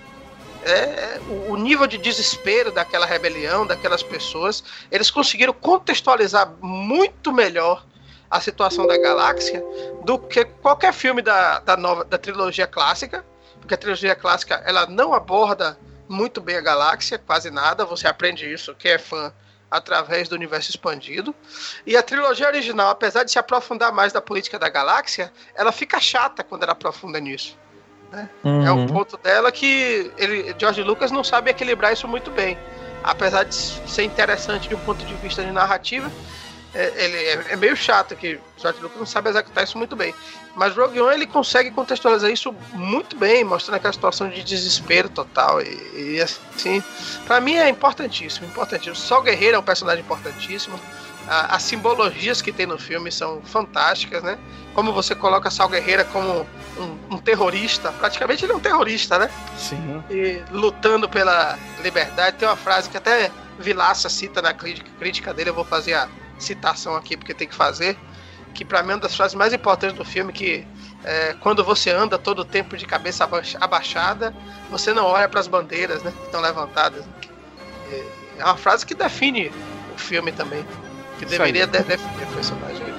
É, o, nível de desespero daquela rebelião, daquelas pessoas, eles conseguiram contextualizar muito melhor a situação da galáxia do que qualquer filme da, da nova da trilogia clássica, porque a trilogia clássica ela não aborda muito bem a galáxia, quase nada. Você aprende isso, quem é fã através do universo expandido. E a trilogia original, apesar de se aprofundar mais da política da galáxia, ela fica chata quando ela aprofunda nisso. É um Uhum. ponto dela que ele, George Lucas não sabe equilibrar isso muito bem. Apesar de ser interessante de um ponto de vista de narrativa, é, ele é, é meio chato que George Lucas não sabe executar isso muito bem. Mas Rogue One ele consegue contextualizar isso muito bem, mostrando aquela situação de desespero total. E, e, assim, pra mim é importantíssimo, importantíssimo. Só Guerreiro é um personagem importantíssimo. A- as simbologias que tem no filme são fantásticas, né? Como você coloca Sal Guerreira como um, um terrorista, praticamente ele é um terrorista, né? Sim. E lutando pela liberdade. Tem uma frase que até Vilaça cita na crítica, dele, eu vou fazer a citação aqui porque tem que fazer, que pra mim é uma das frases mais importantes do filme, que é, quando você anda todo o tempo de cabeça abaixa- abaixada, você não olha para as bandeiras, né, que estão levantadas. E É uma frase que define o filme também, que Isso deveria aí. de- definir o personagem.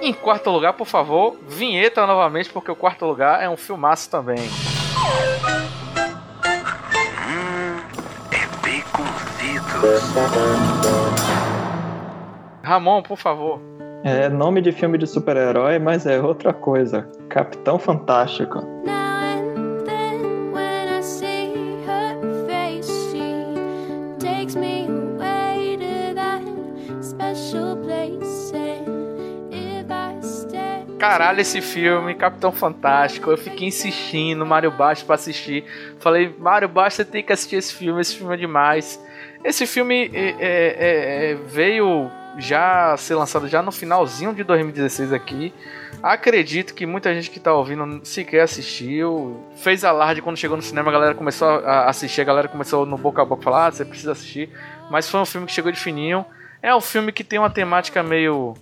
Em quarto lugar, por favor, vinheta novamente, porque o quarto lugar é um filmaço também. Ramon, por favor. É nome de filme de super-herói, mas é outra coisa. Capitão Fantástico. Now Caralho, esse filme, Capitão Fantástico. Eu fiquei insistindo, Mário Baixo, pra assistir. Falei, Mário Baixo, você tem que assistir esse filme, esse filme é demais. Esse filme é, é, é, veio já a ser lançado já no finalzinho de 2016 aqui. Acredito que muita gente que tá ouvindo sequer assistiu. Fez alarde quando chegou no cinema, a galera começou a assistir, a galera começou no boca a boca falar, ah, você precisa assistir. Mas foi um filme que chegou de fininho. É um filme que tem uma temática meio.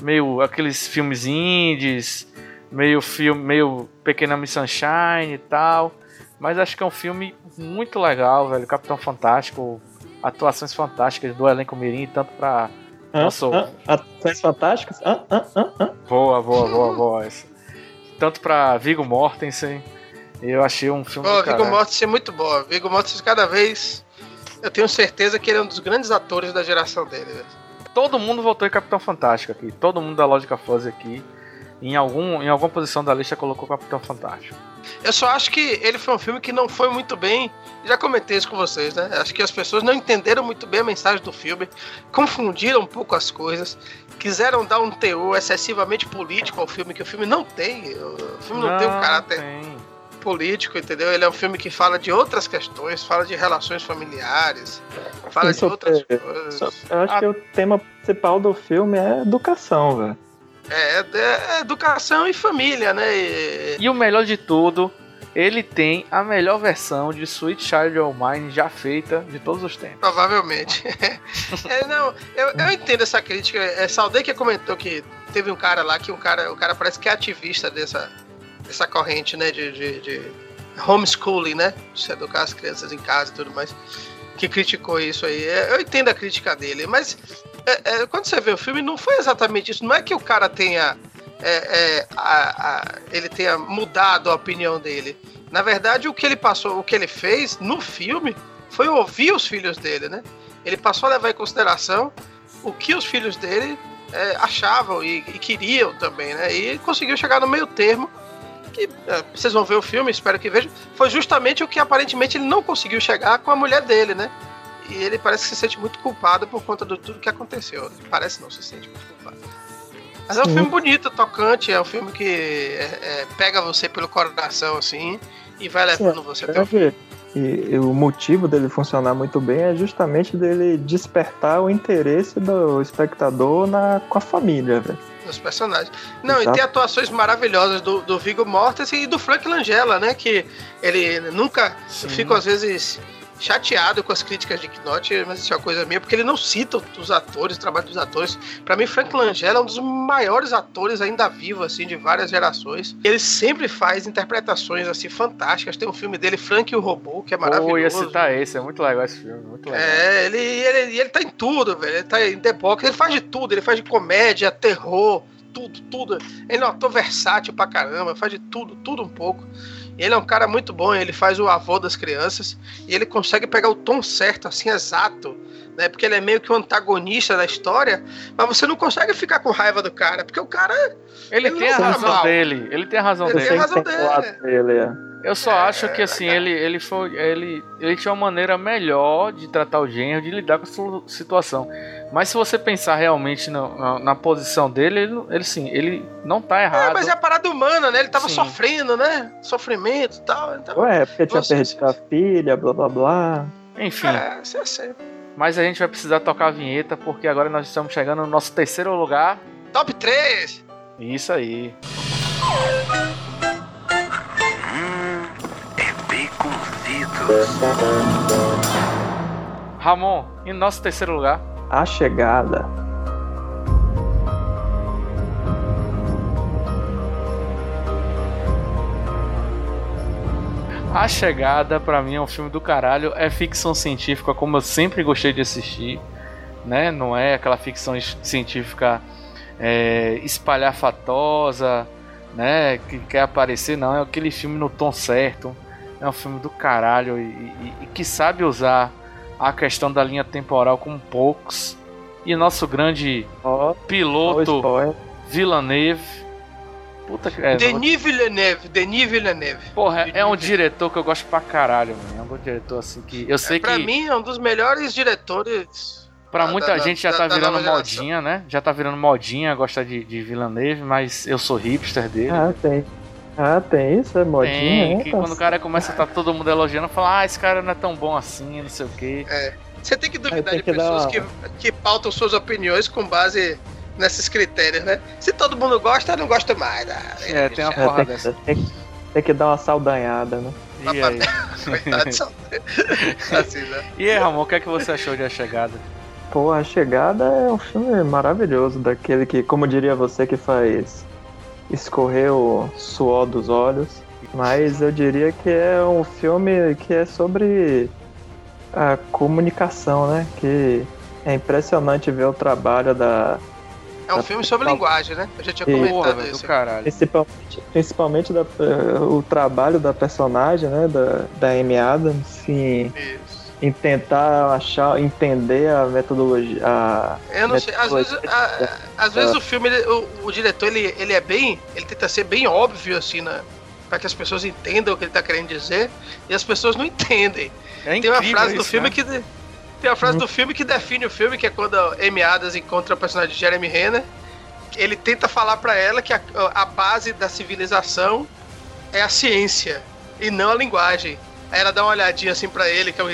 Meio aqueles filmes indies, meio filme, meio Pequena Miss Sunshine e tal. Mas acho que é um filme muito legal, velho. Capitão Fantástico, atuações fantásticas do elenco Mirim, tanto pra. Hã? Nossa, Hã? Atuações fantásticas? Hã? Hã? Hã? Hã? Boa, boa, boa, boa. essa. Tanto pra Viggo Mortensen. Eu achei um filme. Do Viggo. Mortensen é muito boa. Viggo Mortensen cada vez. Eu tenho certeza que ele é um dos grandes atores da geração dele, velho. Todo mundo votou em Capitão Fantástico aqui. Todo mundo da Lógica Fuzzy aqui. Em, algum, em alguma posição da lista colocou Capitão Fantástico. Eu só acho que ele foi um filme que não foi muito bem. Já comentei isso com vocês, né? Acho que as pessoas não entenderam muito bem a mensagem do filme, confundiram um pouco as coisas, quiseram dar um teor excessivamente político ao filme, que o filme não tem. O filme não, tem um caráter tem. Político, entendeu? Ele é um filme que fala de outras questões, fala de relações familiares, fala Isso de outras é- coisas. Eu acho que o tema principal do filme é educação, velho. É, é- é educação e família, né? E- E o melhor de tudo, ele tem a melhor versão de Sweet Child O' Mine já feita de todos os tempos. Provavelmente. É, não, eu, eu entendo essa crítica. É, Saldei que comentou que teve um cara lá que um cara, o cara parece que é ativista dessa, dessa corrente, né? De, de, de homeschooling, né? De se educar as crianças em casa e tudo mais. Que criticou isso aí. É, Eu entendo a crítica dele, mas é, é, quando você vê o filme, não foi exatamente isso. Não é que o cara tenha. é, é, a- a- ele tenha mudado a opinião dele. Na verdade, o que ele passou, o que ele fez no filme foi ouvir os filhos dele, né? Ele passou a levar em consideração o que os filhos dele é, achavam e, e queriam também, né? E conseguiu chegar no meio termo. Que é, vocês vão ver o filme, espero que vejam. Foi justamente o que aparentemente ele não conseguiu chegar com a mulher dele, né? E ele parece que se sente muito culpado por conta de tudo que aconteceu. Parece não, se sente muito culpado. Mas é um Sim. filme bonito, tocante, é um filme que é, é, pega você pelo coração, assim, e vai levando você até o fim. E, e o motivo dele funcionar muito bem é justamente dele despertar o interesse do espectador na, com a família, velho. Os personagens. Não, Exato. e tem atuações maravilhosas do, do Viggo Mortensen e do Frank Langella, né? Que ele nunca. Sim. Eu fico às vezes chateado com as críticas de Knot, mas isso é uma coisa minha, porque ele não cita os atores, o trabalho dos atores. Pra mim, Frank Langella é um dos maiores atores ainda vivo, assim, de várias gerações. Ele sempre faz interpretações, assim, fantásticas. Tem um filme dele, Frank e o Robô, que é maravilhoso. Pô, ia citar esse, é muito legal esse filme, muito legal. É, ele, ele, ele tá em tudo, velho. Ele tá em The Box, ele faz de tudo, ele faz de comédia, terror, tudo, tudo. Ele é um ator versátil pra caramba, faz de tudo, tudo um pouco. Ele é um cara muito bom, ele faz o avô das crianças e ele consegue pegar o tom certo, assim, exato, né? Porque ele é meio que o antagonista da história, mas você não consegue ficar com raiva do cara, porque o cara. Ele, Ele tem a razão mal. dele, ele tem a razão Ele dele. tem a razão dele. lado dele, é. Eu só acho que assim, ele, ele foi. Ele, ele tinha uma maneira melhor de tratar o genro, de lidar com a sua situação. Mas se você pensar realmente na, na, na posição dele, ele, ele sim, ele não tá É, errado. mas é a parada humana, né? Ele tava Sim. sofrendo, né? Sofrimento e tal. Então, Ué, porque tinha perdido a filha, blá blá blá. Enfim, é, isso é sempre. mas a gente vai precisar tocar a vinheta, porque agora nós estamos chegando no nosso terceiro lugar. Top 3! Isso aí. Ramon, em nosso terceiro lugar. A chegada. A Chegada, pra mim, é um filme do caralho. É ficção científica, como eu sempre gostei de assistir. Né? Não é aquela ficção científica é, espalhafatosa, né? Que quer aparecer, não. É aquele filme no tom certo. É um filme do caralho e, e- e que sabe usar a questão da linha temporal com poucos. E nosso grande Ó, ó o piloto spoiler. Villeneuve. Puta que. É, não- Denis Villeneuve, Denis Villeneuve. Porra, é um diretor que eu gosto pra caralho, mano. É um diretor assim que. Eu sei pra que. mim é um dos melhores diretores Pra Da- muita da- gente já da- tá da virando modinha, né? Já tá virando modinha gostar de, de Villeneuve, mas eu sou hipster dele. Ah, tem. Ah, tem isso? É modinha, Tem, né? que Tá quando o cara começa a estar todo mundo elogiando, fala, ah, esse cara não é tão bom assim, não sei o quê. Você tem que duvidar tem de que pessoas uma- que, que pautam suas opiniões com base nesses critérios, né? Se todo mundo gosta, eu não gosto mais. Ah, É, tem uma É, porra tem, dessa. que, tem, que- tem que dar uma saudanhada, né? E aí? Coitado, só- assim, né? E aí, Ramon, o que é que você achou de A Chegada? Pô, A Chegada é um filme maravilhoso, daquele que, como diria você, que faz escorrer o suor dos olhos. Mas eu diria que é um filme que é sobre a comunicação, né? Que é impressionante ver o trabalho da. É um filme sobre linguagem, né? Eu já tinha comentado isso. caralho. Principalmente, principalmente da, eh, o trabalho da personagem, né? Da, da Amy Adams em, Isso. Em tentar achar, entender a metodologia. A, Eu não sei, às vezes, a- às vezes o filme, ele- o, o diretor, ele, ele é bem, ele tenta ser bem óbvio, assim, né? Pra que as pessoas entendam o que ele tá querendo dizer, e as pessoas não entendem. É Tem uma frase do isso, filme né? que. Tem uma frase do filme que define o filme, que é quando a Amy Adams encontra o personagem de Jeremy Renner. Ele tenta falar pra ela que a, a base da civilização é a ciência e não a linguagem. Aí ela dá uma olhadinha assim pra ele, que eu.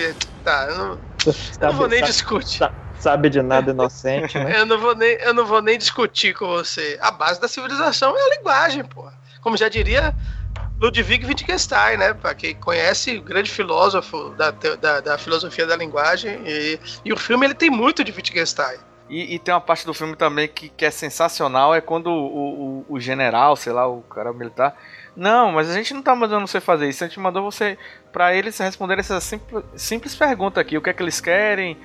Tá, eu não, eu não vou nem sabe, discutir. sabe, sabe de nada inocente, né? Eu não, vou nem, eu não vou nem discutir com você. A base da civilização é a linguagem, pô. Como já diria Ludwig Wittgenstein, né? Pra quem conhece, o grande filósofo da, da, da filosofia da linguagem. E, e o filme ele tem muito de Wittgenstein. E, e tem uma parte do filme também que, que é sensacional, é quando o, o, o general, sei lá, o cara militar. Não, mas a gente não tá mandando você fazer isso, a gente mandou você pra eles responderem essa simples, simples pergunta aqui, o que é que eles querem.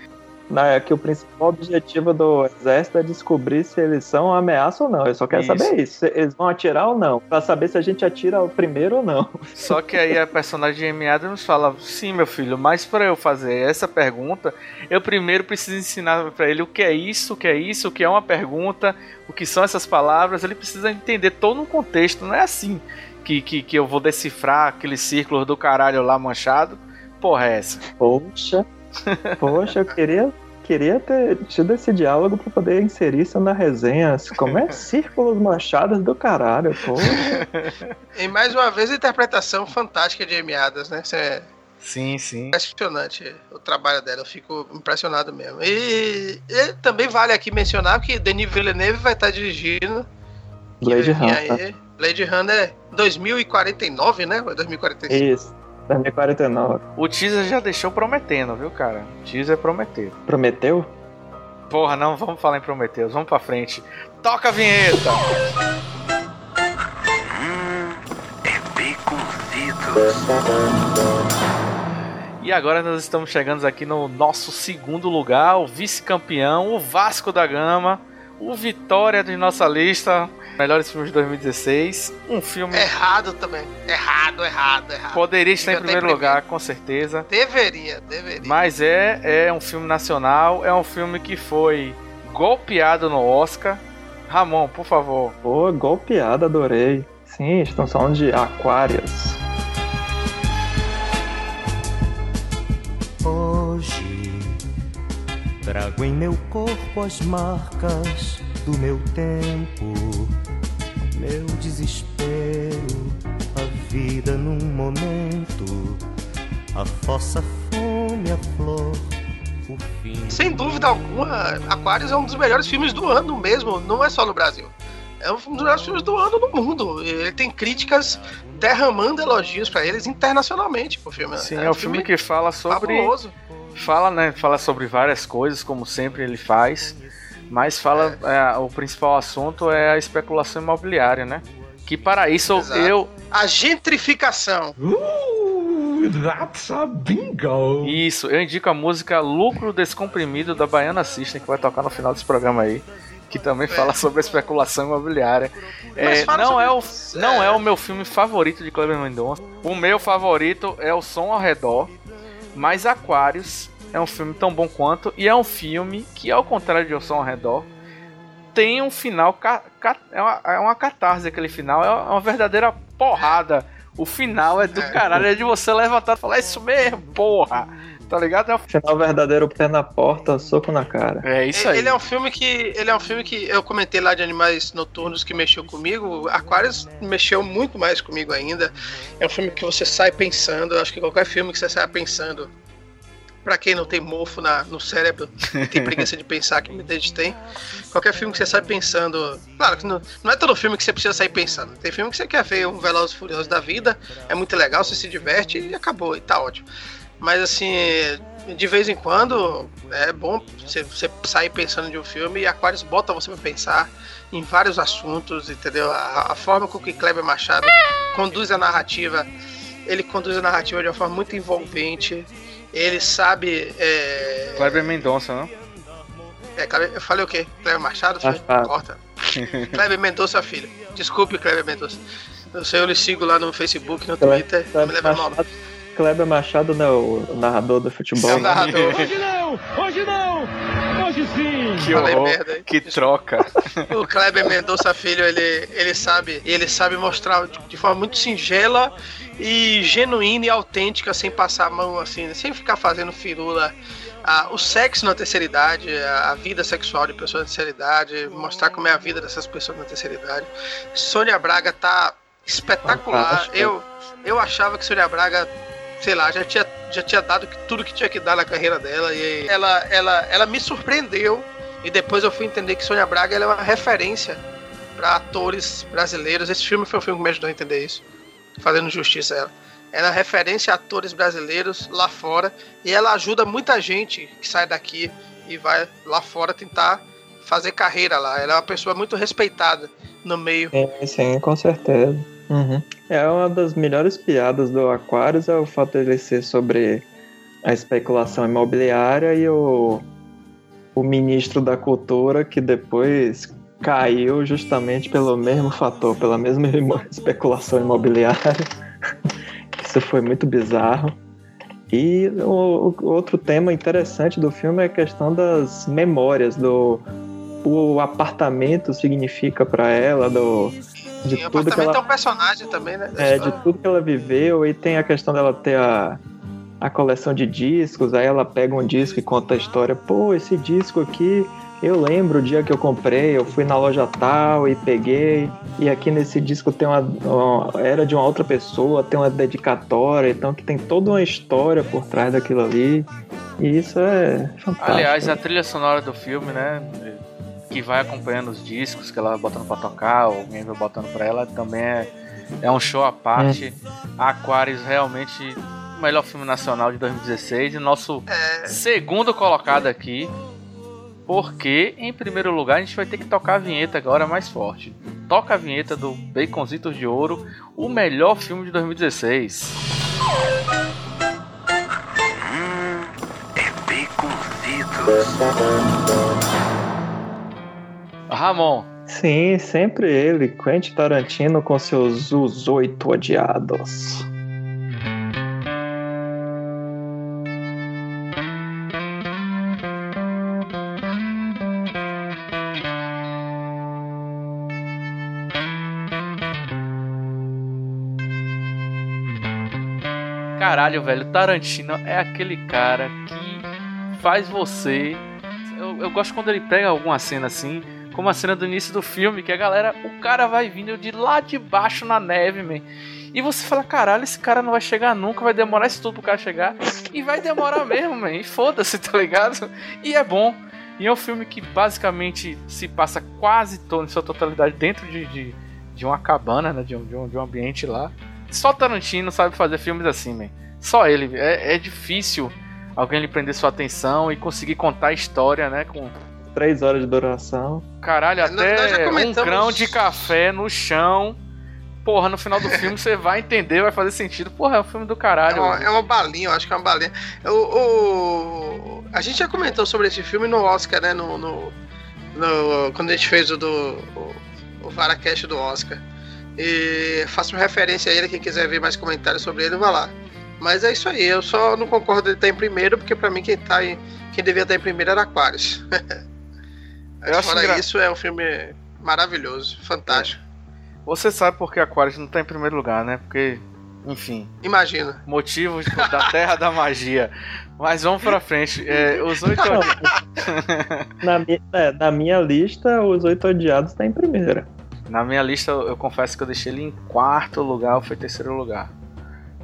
Não, é que o principal objetivo do exército é descobrir se eles são uma ameaça ou não. Eu só quero Isso. saber isso. Se eles vão atirar ou não. Pra saber se a gente atira o primeiro ou não. Só que aí a personagem de Amy Adams fala: Sim, meu filho, mas para eu fazer essa pergunta, eu primeiro preciso ensinar para ele o que é isso, o que é isso, o que é uma pergunta, o que são essas palavras. Ele precisa entender todo um contexto, não é assim que, que, que eu vou decifrar aqueles círculos do caralho lá manchado. Porra, é essa? Poxa. Poxa, eu queria, queria ter tido esse diálogo pra poder inserir isso na resenha. Como é círculos manchados do caralho, poxa. E mais uma vez a interpretação fantástica de Amy Adams, né? Isso é Sim, sim. impressionante o trabalho dela. Eu fico impressionado mesmo. E, e também vale aqui mencionar que Denis Villeneuve vai estar dirigindo. Blade Runner. Blade Runner 2049, né? Ou 2045. Isso. 2049. O teaser já deixou prometendo, viu, cara? O teaser prometeu. Prometeu? Porra, não vamos falar em Prometheus, vamos pra frente. Toca a vinheta! E agora nós estamos chegando aqui no nosso segundo lugar, o vice-campeão, o Vasco da Gama, o Vitória de nossa lista, melhores filmes de 2016. Um filme Errado também. Errado, errado, errado. poderia estar em primeiro em lugar, com certeza. Deveria, deveria. Mas é, é um filme nacional, é um filme que foi golpeado no Oscar. Ramon, por favor. Pô, golpeada, adorei. Sim, estamos falando de Aquários. Hoje trago em meu corpo as marcas do meu tempo, meu desespero, a vida num momento, a fossa, a fome, a flor, o fim. Sem dúvida alguma, Aquarius é um dos melhores filmes do ano mesmo, não é só no Brasil. É um dos melhores filmes do ano no mundo. Ele tem críticas derramando elogios pra eles internacionalmente pro filme. Sim, é, um filme que fala sobre. fabuloso. Fala, né? Fala sobre várias coisas, como sempre ele faz. Mas fala. é, o principal assunto é a especulação imobiliária, né? Que para isso Exato. eu. A gentrificação. That's a bingo. Isso, eu indico a música Lucro Descomprimido da Baiana System, que vai tocar no final desse programa aí. Que também fala sobre a especulação imobiliária. Mas É, fala não, sobre- é o, não é o meu filme favorito de Kleber Mendonça. O meu favorito é O Som ao Redor. Mas Aquários é um filme tão bom quanto. E é um filme que, ao contrário de O Som ao Redor, tem um final. ca- ca- é, uma, é uma catarse aquele final. É uma verdadeira porrada. O final é do caralho, é de você levantar e falar, é isso mesmo, porra. tá ligado? É o- Final verdadeiro, pé na porta, soco na cara. É isso aí. Ele é um filme que. Ele é um filme que eu comentei lá de animais noturnos que mexeu comigo. Aquarius mexeu muito mais comigo ainda. É um filme que você sai pensando. Eu acho que qualquer filme que você sai pensando. Pra quem não tem mofo na, no cérebro, tem preguiça de pensar, que muita gente tem. Qualquer filme que você sai pensando. Claro que não, não é todo filme que você precisa sair pensando. Tem filme que você quer ver um Velozes Furiosos da vida, é muito legal, você se diverte e acabou, e tá ótimo. Mas assim, de vez em quando é bom você, você sair pensando de um filme e Aquarius bota você pra pensar em vários assuntos, entendeu? A, a forma com que Kleber Machado conduz a narrativa, ele conduz a narrativa de uma forma muito envolvente. Ele sabe. É, Kleber Mendonça, não? é, Kleber- eu falei o quê? Kleber Machado? Foi? Machado. Corta. Kleber Mendonça, filho. Desculpe, Kleber Mendonça. Eu sei, eu lhe sigo lá no Facebook, no Twitter. Não me nome. Kleber Machado não é o narrador do futebol. É o né? narrador. não! Hoje não! Hoje sim! Que horror, merda aí. que troca. O Kleber Mendonça Filho, ele, ele sabe, ele sabe mostrar de, de forma muito singela e genuína e autêntica, sem passar a mão assim, sem ficar fazendo firula. Ah, o sexo na terceira idade, a, vida sexual de pessoas na terceira idade, mostrar como é a vida dessas pessoas na terceira idade. Sônia Braga tá espetacular. Eu, eu achava que Sônia Braga, sei lá, já tinha, já tinha dado tudo que tinha que dar na carreira dela. E ela, ela, ela me surpreendeu. E depois eu fui entender que Sônia Braga é uma referência para atores brasileiros. Esse filme foi um filme que me ajudou a entender isso. Fazendo justiça a ela. Ela é referência a atores brasileiros lá fora. E ela ajuda muita gente que sai daqui e vai lá fora tentar fazer carreira lá. Ela é uma pessoa muito respeitada no meio. Sim, sim, com certeza. Uhum. É uma das melhores piadas do Aquarius é o fato dele ser sobre a especulação imobiliária e o, o ministro da cultura que depois caiu justamente pelo mesmo fator, pela mesma especulação imobiliária. Isso foi muito bizarro. E o, o outro tema interessante do filme é a questão das memórias, do o apartamento significa para ela, do de E o tudo que apartamento ela é um personagem também, né? da é, de história. tudo que ela viveu, e tem a questão dela ter a, a coleção de discos, aí ela pega um disco e conta a história, pô, esse disco aqui, eu lembro o dia que eu comprei, eu fui na loja tal e peguei, e aqui nesse disco tem uma, uma- era de uma outra pessoa, tem uma dedicatória, então que tem toda uma história por trás daquilo ali, e isso é fantástico. Aliás, a trilha sonora do filme, né? Que vai acompanhando os discos que ela vai botando pra tocar, ou alguém vai botando pra ela, também é, é um show à parte. Aquarius realmente o melhor filme nacional de 2016 e nosso É, segundo colocado aqui. Porque, em primeiro lugar, a gente vai ter que tocar a vinheta agora mais forte. Toca a vinheta do Baconzitos de Ouro, o melhor filme de 2016. Ramon, Sim, sempre ele, Quentin Tarantino com seus Os Oito Odiados. Caralho, velho, Tarantino é aquele cara que faz você. Eu, eu gosto quando ele pega alguma cena assim, como a cena do início do filme, que a galera, o cara vai vindo de lá de baixo na neve, man. E você fala, caralho, esse cara não vai chegar nunca, vai demorar isso tudo pro cara chegar. E vai demorar mesmo, man. E foda-se, tá ligado? E é bom. E é um filme que basicamente se passa quase todo, em sua totalidade dentro de, de, de uma cabana, né? De um, de, um, de um ambiente lá. Só Tarantino sabe fazer filmes assim, man. Só ele. É, é difícil alguém lhe prender sua atenção e conseguir contar a história, né? Com Três horas de duração. caralho, até um grão de café no chão. Porra, no final do filme você vai entender, vai fazer sentido. Porra, é um filme do É caralho. uma, é uma balinha, eu acho que é uma balinha. O, o- a gente já comentou sobre esse filme no Oscar, né? No, no- no- quando a gente fez o do. O, o Varacast do Oscar. E faço uma referência a ele, quem quiser ver mais comentários sobre ele, vai lá. Mas é isso aí, eu só não concordo ele estar em primeiro, porque pra mim quem, tá em, quem devia estar em primeiro era Aquarius. Eu acho Fora engra- isso, é um filme maravilhoso, fantástico. Você sabe por que Aquarius não tá em primeiro lugar, né? Porque enfim, Imagina. motivos da Terra da Magia. Mas vamos pra frente. É, os oito. Na, mi- é, na minha lista, Os Oito Odiados tá em primeira. Na minha lista, eu confesso que eu deixei ele em quarto lugar, ou foi terceiro lugar.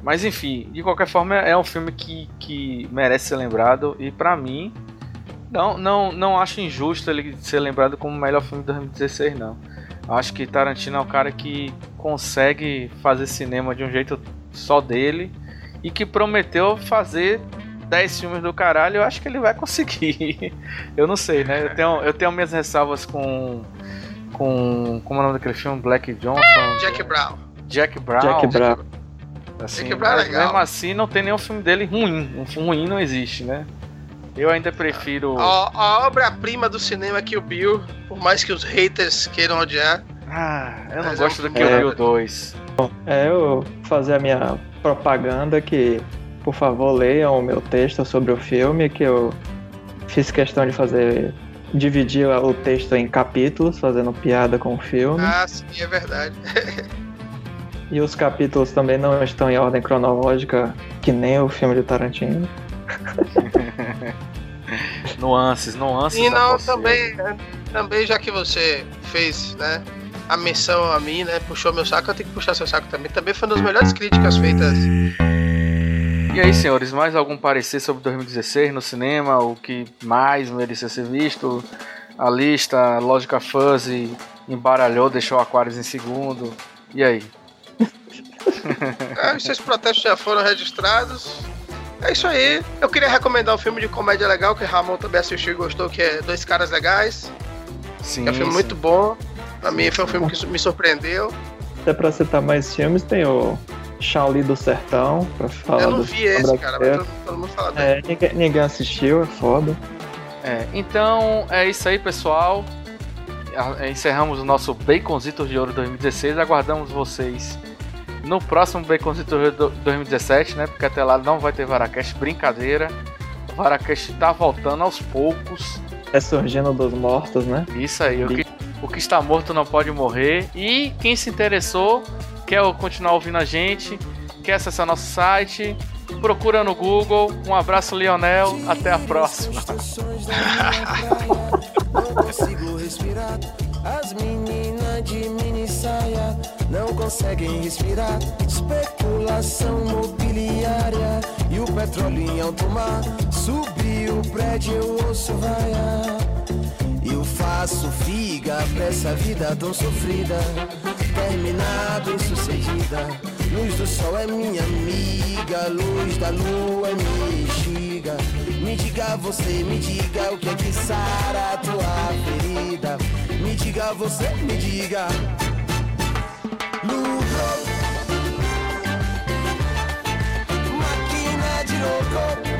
Mas enfim, de qualquer forma, é um filme que, que merece ser lembrado. E pra mim, não, não, não acho injusto ele ser lembrado como o melhor filme de 2016, não. Acho que Tarantino é um cara que consegue fazer cinema de um jeito só dele e que prometeu fazer 10 filmes do caralho. Eu acho que ele vai conseguir. Eu não sei, né? Eu tenho, eu tenho minhas ressalvas com. Com. Como é o nome daquele filme? Black Johnson? Jack Brown. Jack Brown. Jack Brown. Assim, Jack Brown é legal. mesmo assim, não tem nenhum filme dele ruim. Um filme ruim não existe, né? Eu ainda prefiro. A, a obra-prima do cinema é Kill Bill, por mais que os haters queiram odiar. Ah, eu não Mas gosto é do Kill filme- Bill 2. É, eu fazer a minha propaganda que, por favor, leiam o meu texto sobre o filme, que eu fiz questão de fazer. dividir o texto em capítulos, fazendo piada com o filme. Ah, sim, é verdade. E os capítulos também não estão em ordem cronológica, que nem o filme de Tarantino. Nuances, nuances. E não, também, também, já que você fez, né, a menção a mim, né, puxou meu saco, eu tenho que puxar seu saco também. Também foi uma das melhores críticas feitas. E aí, senhores, mais algum parecer sobre 2016 no cinema? O que mais merecia ser visto? A lista, Lógica Fuzzy embaralhou, deixou Aquarius em segundo. E aí? Os seus protestos já foram registrados. É isso aí. Eu queria recomendar um filme de comédia legal que Ramon também assistiu e gostou, que é Dois Caras Legais. Sim. É um filme sim. muito bom. Pra mim foi um filme que me surpreendeu. Até pra citar mais filmes, tem o Shaolin do Sertão, pra falar eu não vi esse, cara, mas todo, todo mundo fala dele. É, ninguém, ninguém assistiu, é foda. É, então é isso aí, pessoal. Encerramos o nosso Baconzitos de Ouro 2016. Aguardamos vocês no próximo Ouro 2017, né? Porque até lá não vai ter Varacast. Brincadeira. O Varacast tá voltando aos poucos. É surgindo dos mortos, né? Isso aí. O que, o que está morto não pode morrer. E quem se interessou, quer continuar ouvindo a gente, quer acessar nosso site, procura no Google. Um abraço, Lionel. Até a próxima. As meninas de mini saia não conseguem respirar. Especulação mobiliária e o petróleo em alto mar. Subiu o prédio, eu ouço vaiar. Eu faço figa pra essa vida tão sofrida. Terminar bem sucedida. Luz do sol é minha amiga, luz da lua é minha bexiga. Me diga você, me diga o que é que sara a tua ferida. Me diga você, me diga. Lucro, máquina de louco.